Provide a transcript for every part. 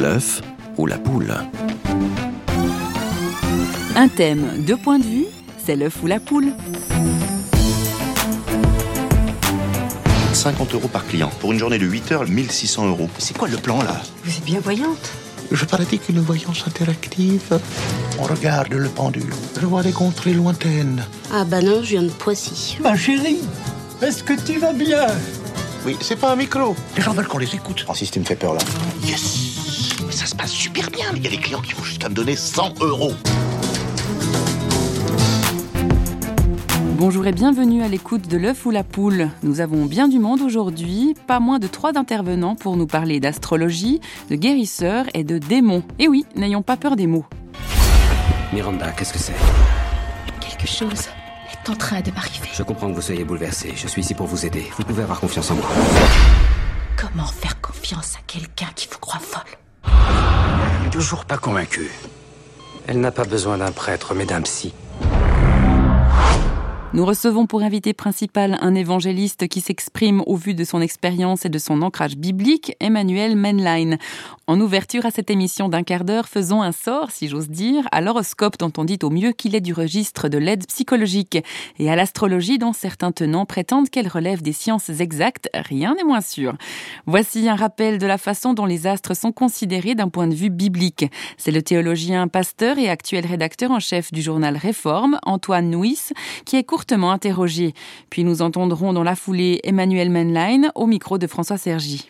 L'œuf ou la poule Un thème, deux points de vue, c'est l'œuf ou la poule. 50 euros par client. Pour une journée de 8 heures, 1600 euros. C'est quoi le plan là? Vous êtes bien voyante. Je pratique une voyance interactive. On regarde le pendule. Je vois des contrées lointaines. Ah bah non, je viens de Poissy. Ma chérie, est-ce que tu vas bien? Oui, c'est pas un micro. Les gens veulent qu'on les écoute. Francis, tu me fais peur là. Yes ça se passe super bien. Il y a des clients qui vont jusqu'à me donner 100 euros. Bonjour et bienvenue à l'écoute de l'œuf ou la poule. Nous avons bien du monde aujourd'hui, pas moins de trois intervenants pour nous parler d'astrologie, de guérisseurs et de démons. Et oui, n'ayons pas peur des mots. Miranda, qu'est-ce que c'est? Quelque chose est en train de m'arriver. Je comprends que vous soyez bouleversé. Je suis ici pour vous aider. Vous pouvez avoir confiance en moi. Comment faire confiance à quelqu'un qui vous croit folle? Toujours pas convaincu. Elle n'a pas besoin d'un prêtre, mais d'un psy. Nous recevons pour invité principal un évangéliste qui s'exprime au vu de son expérience et de son ancrage biblique, Emmanuel Menlein. En ouverture à cette émission d'un quart d'heure, faisons un sort, si j'ose dire, à l'horoscope dont on dit au mieux qu'il est du registre de l'aide psychologique et à l'astrologie dont certains tenants prétendent qu'elle relève des sciences exactes, rien n'est moins sûr. Voici un rappel de la façon dont les astres sont considérés d'un point de vue biblique. C'est le théologien, pasteur et actuel rédacteur en chef du journal Réforme, Antoine Nuis, qui est interrogé. Puis nous entendrons dans la foulée Emmanuel Menlein au micro de François Sergi.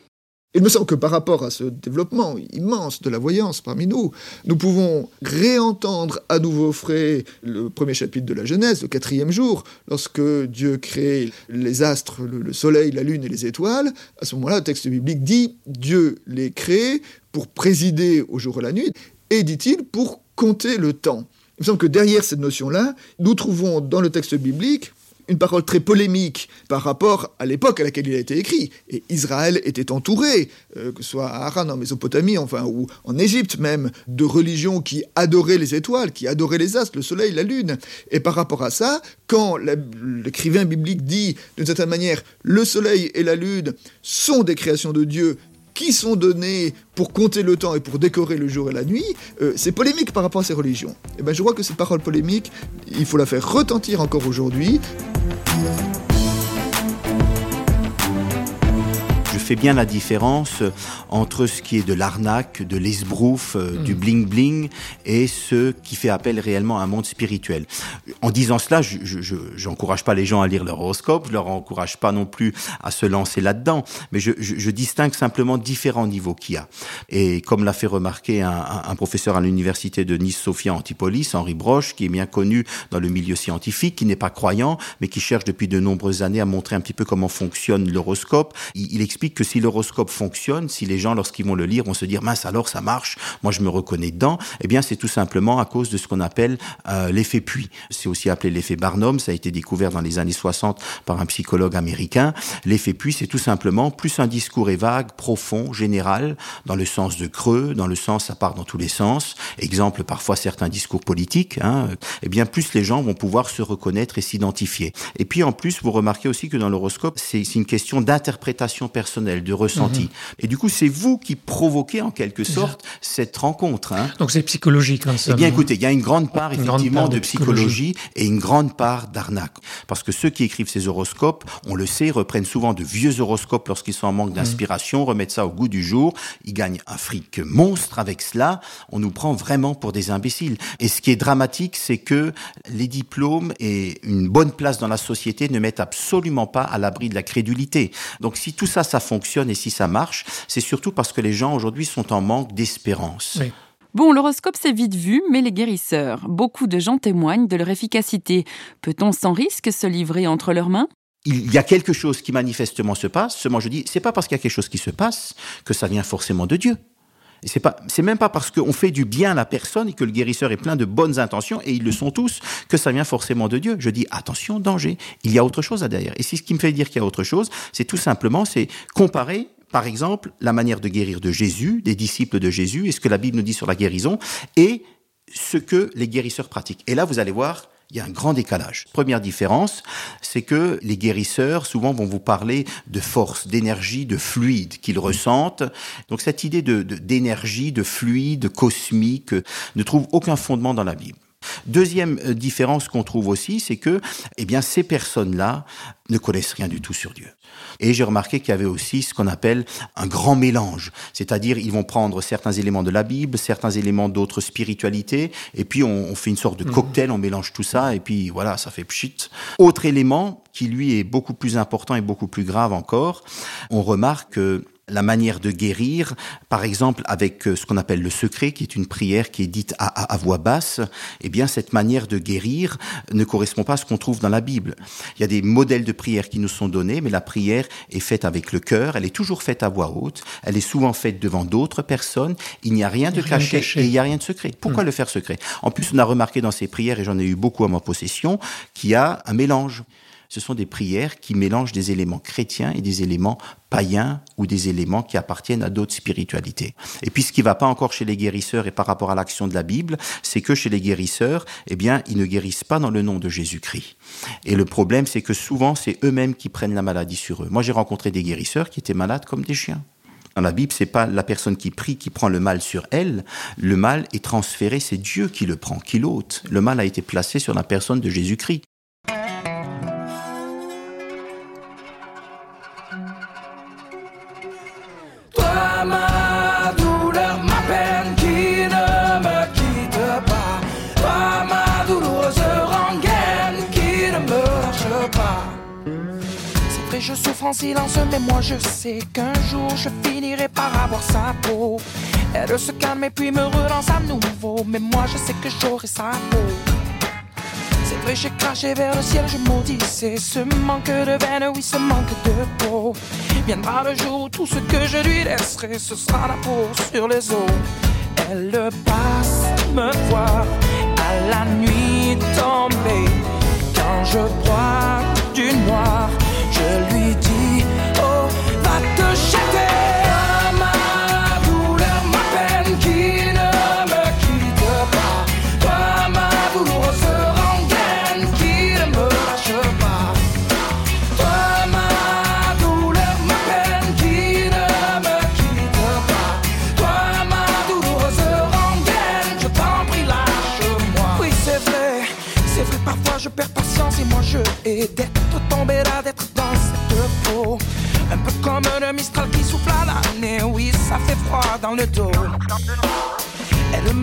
Il me semble que par rapport à ce développement immense de la voyance parmi nous, nous pouvons réentendre à nouveau frais le premier chapitre de la Genèse, le quatrième jour, lorsque Dieu crée les astres, le, soleil, la lune et les étoiles. À ce moment-là, le texte biblique dit Dieu les crée pour présider au jour et la nuit, et dit-il pour compter le temps. Il me semble que derrière cette notion-là, nous trouvons dans le texte biblique une parole très polémique par rapport à l'époque à laquelle il a été écrit. Et Israël était entouré, euh, que ce soit à Haran, en Mésopotamie, enfin, ou en Égypte même, de religions qui adoraient les étoiles, qui adoraient les astres, le soleil, la lune. Et par rapport à ça, quand l'écrivain biblique dit, d'une certaine manière, le soleil et la lune sont des créations de Dieu, qui sont donnés pour compter le temps et pour décorer le jour et la nuit, euh, c'est polémique par rapport à ces religions. Et ben, je crois que cette parole polémique, il faut la faire retentir encore aujourd'hui. Fait bien la différence entre ce qui est de l'arnaque, de l'esbrouf, euh, du bling-bling et ce qui fait appel réellement à un monde spirituel. En disant cela, je n'encourage pas les gens à lire leur horoscope, je leur encourage pas non plus à se lancer là-dedans, mais je, je, distingue simplement différents niveaux qu'il y a. Et comme l'a fait remarquer un, un, professeur à l'université de Nice-Sophia Antipolis, Henri Broche, qui est bien connu dans le milieu scientifique, qui n'est pas croyant, mais qui cherche depuis de nombreuses années à montrer un petit peu comment fonctionne l'horoscope, il, il explique que si l'horoscope fonctionne, si les gens, lorsqu'ils vont le lire, vont se dire mince alors ça marche, moi je me reconnais dedans, eh bien c'est tout simplement à cause de ce qu'on appelle euh, l'effet puits. C'est aussi appelé l'effet Barnum, ça a été découvert dans les années 60 par un psychologue américain. L'effet puits, c'est tout simplement plus un discours est vague, profond, général, dans le sens de creux, dans le sens ça part dans tous les sens. Exemple parfois certains discours politiques. Hein, eh bien plus les gens vont pouvoir se reconnaître et s'identifier. Et puis en plus, vous remarquez aussi que dans l'horoscope, c'est une question d'interprétation personnelle de ressenti. Mhm. Et du coup, c'est vous qui provoquez en quelque sorte cette rencontre. Hein. Donc c'est psychologique. Hein, eh bien, écoutez, il y a une grande part effectivement de, psychologie, et une grande part d'arnaque. Parce que ceux qui écrivent ces horoscopes, on le sait, reprennent souvent de vieux horoscopes lorsqu'ils sont en manque mhm. d'inspiration, remettent ça au goût du jour. Ils gagnent un fric monstre avec cela. On nous prend vraiment pour des imbéciles. Et ce qui est dramatique, c'est que les diplômes et une bonne place dans la société ne mettent absolument pas à l'abri de la crédulité. Donc si tout ça, ça fonctionne et si ça marche, c'est surtout parce que les gens aujourd'hui sont en manque d'espérance. Bon, l'horoscope c'est vite vu, mais les guérisseurs, beaucoup de gens témoignent de leur efficacité. Peut-on sans risque se livrer entre leurs mains? Il y a quelque chose qui manifestement se passe. Seulement, je dis, c'est pas parce qu'il y a quelque chose qui se passe que ça vient forcément de Dieu. C'est pas, c'est même pas parce qu'on fait du bien à la personne et que le guérisseur est plein de bonnes intentions et ils le sont tous que ça vient forcément de Dieu. Je dis attention, danger. Il y a autre chose à derrière. Et c'est ce qui me fait dire qu'il y a autre chose, c'est tout simplement, c'est comparer par exemple, la manière de guérir de Jésus, des disciples de Jésus, et ce que la Bible nous dit sur la guérison, et ce que les guérisseurs pratiquent. Et là, vous allez voir, Il y a un grand décalage. Première différence, c'est que les guérisseurs souvent vont vous parler de force, d'énergie, de fluide qu'ils ressentent. Donc cette idée de d'énergie, de, de fluide, cosmique, ne trouve aucun fondement dans la Bible. Deuxième euh, différence qu'on trouve aussi, c'est que, eh bien, ces personnes-là ne connaissent rien du tout sur Dieu. Et j'ai remarqué qu'il y avait aussi ce qu'on appelle un grand mélange. C'est-à-dire, ils vont prendre certains éléments de la Bible, certains éléments d'autres spiritualités, et puis on, fait une sorte de mhm. cocktail, on mélange tout ça, et puis voilà, ça fait pchit. Autre élément, qui lui est beaucoup plus important et beaucoup plus grave encore, on remarque que la manière de guérir, par exemple avec euh, ce qu'on appelle le secret, qui est une prière qui est dite à, voix basse, eh bien cette manière de guérir ne correspond pas à ce qu'on trouve dans la Bible. Il y a des modèles de prière qui nous sont donnés, mais la prière est faite avec le cœur, elle est toujours faite à voix haute, elle est souvent faite devant d'autres personnes, il n'y a rien de caché, et il n'y a rien de secret. Pourquoi hmm. le faire secret? En plus, on a remarqué dans ces prières, et j'en ai eu beaucoup à ma possession, qu'il y a un mélange ce sont des prières qui mélangent des éléments chrétiens et des éléments païens ou des éléments qui appartiennent à d'autres spiritualités. Et puis ce qui va pas encore chez les guérisseurs et par rapport à l'action de la Bible, c'est que chez les guérisseurs, eh bien, ils ne guérissent pas dans le nom de Jésus-Christ. Et le problème, c'est que souvent, c'est eux-mêmes qui prennent la maladie sur eux. Moi, j'ai rencontré des guérisseurs qui étaient malades comme des chiens. Dans la Bible, c'est pas la personne qui prie qui prend le mal sur elle. Le mal est transféré, c'est Dieu qui le prend, qui l'ôte. Le mal a été placé sur la personne de Jésus-Christ. Je souffre en silence, mais moi je sais qu'un jour je finirai par avoir sa peau. Elle se calme et puis me relance à nouveau, mais moi je sais que j'aurai sa peau. C'est vrai, j'ai craché vers le ciel, je maudissais ce manque de veine, oui, ce manque de peau. Viendra le jour où tout ce que je lui laisserai, ce sera la peau sur les os. Elle passe me voir à la nuit tombée, quand je broie du noir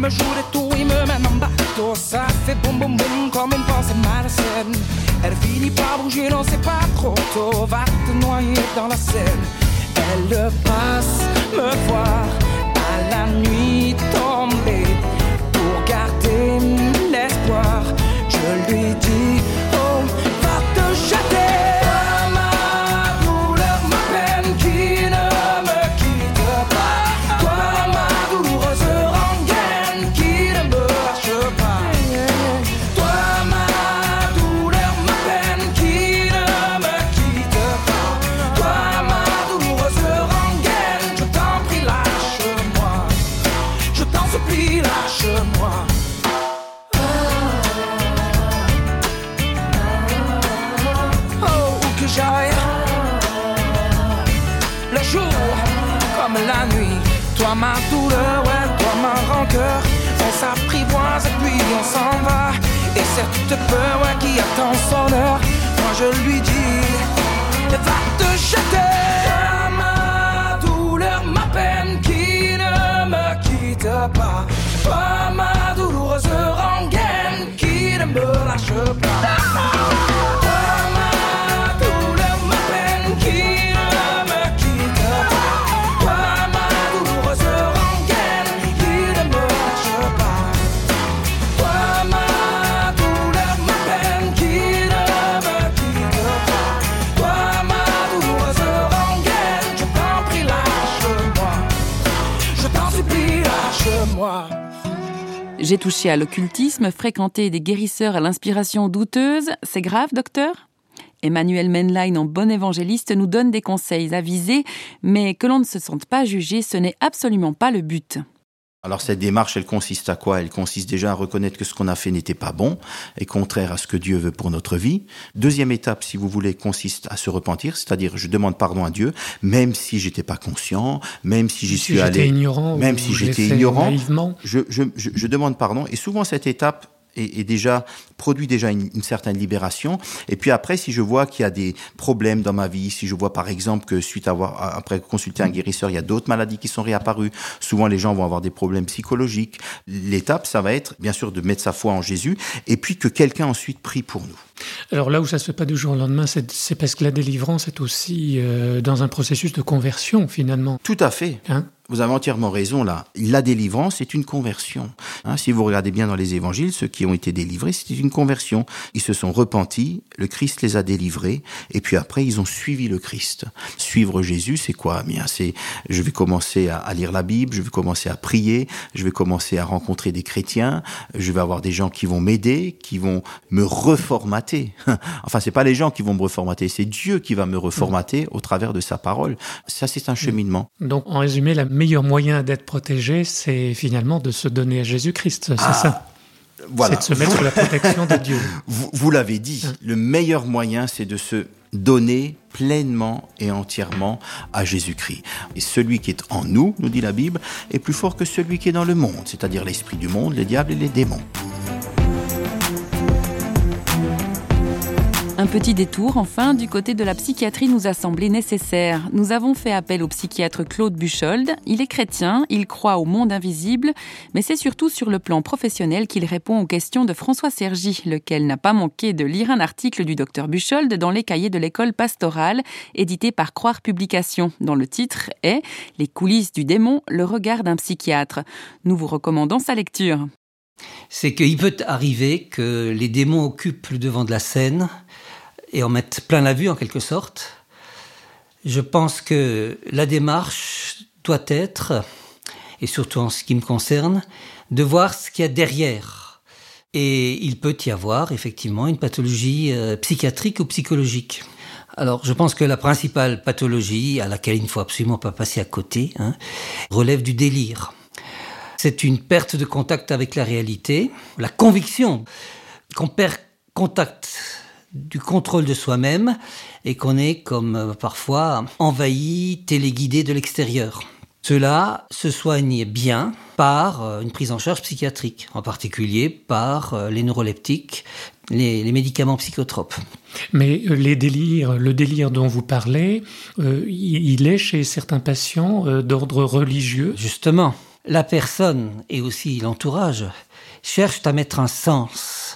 me joue des il me mène en bateau. Ça fait boum boum boum comme une pensée malsaine. Elle finit par bouger, non, c'est pas trop tôt. Va te noyer dans la Seine. Elle passe me voir à la nuit tombée peur qui attend son heure. Moi je lui dis, va te jeter. J'ai touché à l'occultisme, fréquenté des guérisseurs à l'inspiration douteuse. C'est grave, docteur? Emmanuel Menlein, en bon évangéliste, nous donne des conseils avisés, mais que l'on ne se sente pas jugé, ce n'est absolument pas le but. Alors cette démarche, elle consiste à quoi? Elle consiste déjà à reconnaître que ce qu'on a fait n'était pas bon et contraire à ce que Dieu veut pour notre vie. Deuxième étape, si vous voulez, consiste à se repentir, c'est-à-dire je demande pardon à Dieu, même si j'étais pas conscient, même si j'y Si suis allé, j'étais ignorant, même si j'étais ignorant, je, je, je demande pardon. Et souvent cette étape est, est déjà produit déjà une, une certaine libération. Et puis après, si je vois qu'il y a des problèmes dans ma vie, si je vois par exemple que suite à avoir après consulter un guérisseur, il y a d'autres maladies qui sont réapparues. Souvent, les gens vont avoir des problèmes psychologiques. L'étape, ça va être bien sûr de mettre sa foi en Jésus, et puis que quelqu'un ensuite prie pour nous. Alors là où ça se fait pas du jour au lendemain, c'est c'est parce que la délivrance est aussi euh, dans un processus de conversion finalement. Tout à fait. Hein? Vous avez entièrement raison là. La délivrance est une conversion. Hein, si vous regardez bien dans les évangiles, ceux qui ont été délivrés, c'était une conversion. Ils se sont repentis, le Christ les a délivrés, et puis après ils ont suivi le Christ. Suivre Jésus, c'est quoi? Eh Bien, c'est je vais commencer à, lire la Bible, je vais commencer à prier, je vais commencer à rencontrer des chrétiens, je vais avoir des gens qui vont m'aider, qui vont me reformater. Enfin, c'est pas les gens qui vont me reformater, c'est Dieu qui va me reformater au travers de sa parole. Ça, c'est un cheminement. Donc en résumé, le meilleur moyen d'être protégé, c'est finalement de se donner à Jésus-Christ, c'est Ah, ça Voilà. C'est de se mettre sous la protection de Dieu. Vous, vous l'avez dit, le meilleur moyen, c'est de se donner pleinement et entièrement à Jésus-Christ. Et celui qui est en nous, nous dit la Bible, est plus fort que celui qui est dans le monde, c'est-à-dire l'esprit du monde, les diables et les démons. Un petit détour, enfin, du côté de la psychiatrie nous a semblé nécessaire. Nous avons fait appel au psychiatre Claude Buchold. Il est chrétien, il croit au monde invisible, mais c'est surtout sur le plan professionnel qu'il répond aux questions de François Sergi, lequel n'a pas manqué de lire un article du docteur Buchold dans les cahiers de l'école pastorale, édité par Croire Publications, dont le titre est Les coulisses du démon, le regard d'un psychiatre. Nous vous recommandons sa lecture. c'est qu'il peut arriver que les démons occupent le devant de la scène et en mettent plein la vue en quelque sorte. Je pense que la démarche doit être, et surtout en ce qui me concerne, de voir ce qu'il y a derrière. Et il peut y avoir effectivement une pathologie euh, psychiatrique ou psychologique. Alors, je pense que la principale pathologie, à laquelle il ne faut absolument pas passer à côté, hein, relève du délire. C'est une perte de contact avec la réalité, la conviction qu'on perd contact du contrôle de soi-même et qu'on est comme euh, parfois envahi, téléguidé de l'extérieur. Cela se soigne bien par euh, une prise en charge psychiatrique, en particulier par euh, les neuroleptiques, les, les médicaments psychotropes. Mais les délires, le délire dont vous parlez, euh, il il est chez certains patients euh, d'ordre religieux? Justement, la personne et aussi l'entourage cherchent à mettre un sens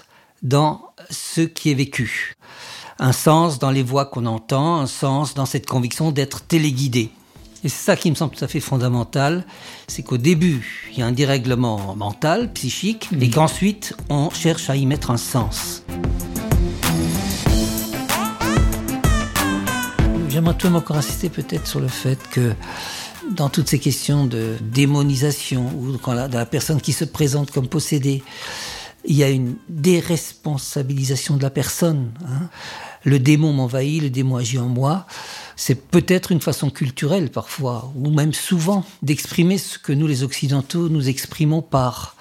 dans ce qui est vécu. Un sens dans les voix qu'on entend, un sens dans cette conviction d'être téléguidé. Et c'est ça qui me semble tout à fait fondamental, c'est qu'au début, il y a un dérèglement mental, psychique, et qu'ensuite, on cherche à y mettre un sens. J'aimerais tout encore insister peut-être sur le fait que dans toutes ces questions de démonisation ou la, de la personne qui se présente comme possédée, il y a une déresponsabilisation de la personne. hein. Le démon m'envahit, le démon agit en moi. C'est peut-être une façon culturelle parfois, ou même souvent, d'exprimer ce que nous les Occidentaux nous exprimons par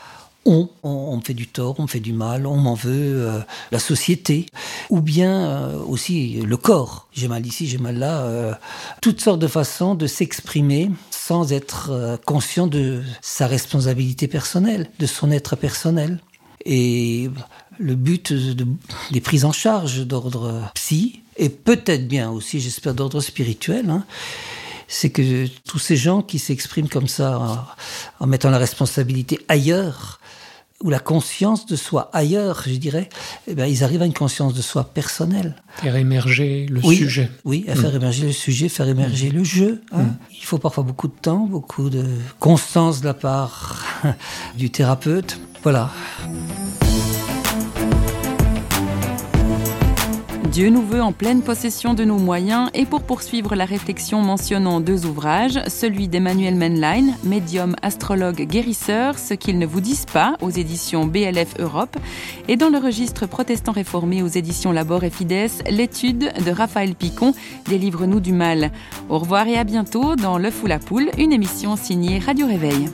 on, on, me fait du tort, on me fait du mal, on m'en veut, euh, la société, ou bien euh, aussi le corps. J'ai mal ici, j'ai mal là. euh, toutes sortes de façons de s'exprimer sans être conscient de sa responsabilité personnelle, de son être personnel. Et le but de- des prises en charge d'ordre psy, et peut-être bien aussi, j'espère, d'ordre spirituel, hein, c'est que tous ces gens qui s'expriment comme ça, en, en mettant la responsabilité ailleurs, ou la conscience de soi ailleurs, je dirais, eh ben, ils arrivent à une conscience de soi personnelle. Faire émerger le Oui, sujet. Oui, à faire émerger le sujet, faire émerger le jeu. hein. Il faut parfois beaucoup de temps, beaucoup de constance de la part du thérapeute. Voilà. Dieu nous veut en pleine possession de nos moyens et pour poursuivre la réflexion mentionnant deux ouvrages, celui d'Emmanuel Menlein, médium, astrologue, guérisseur, ce qu'ils ne vous disent pas aux éditions BLF Europe et dans le registre protestant réformé aux éditions Labor et Fides, l'étude de Raphaël Picon, Délivre-nous du mal. Au revoir et à bientôt dans L'œuf ou la poule, une émission signée Radio Réveil.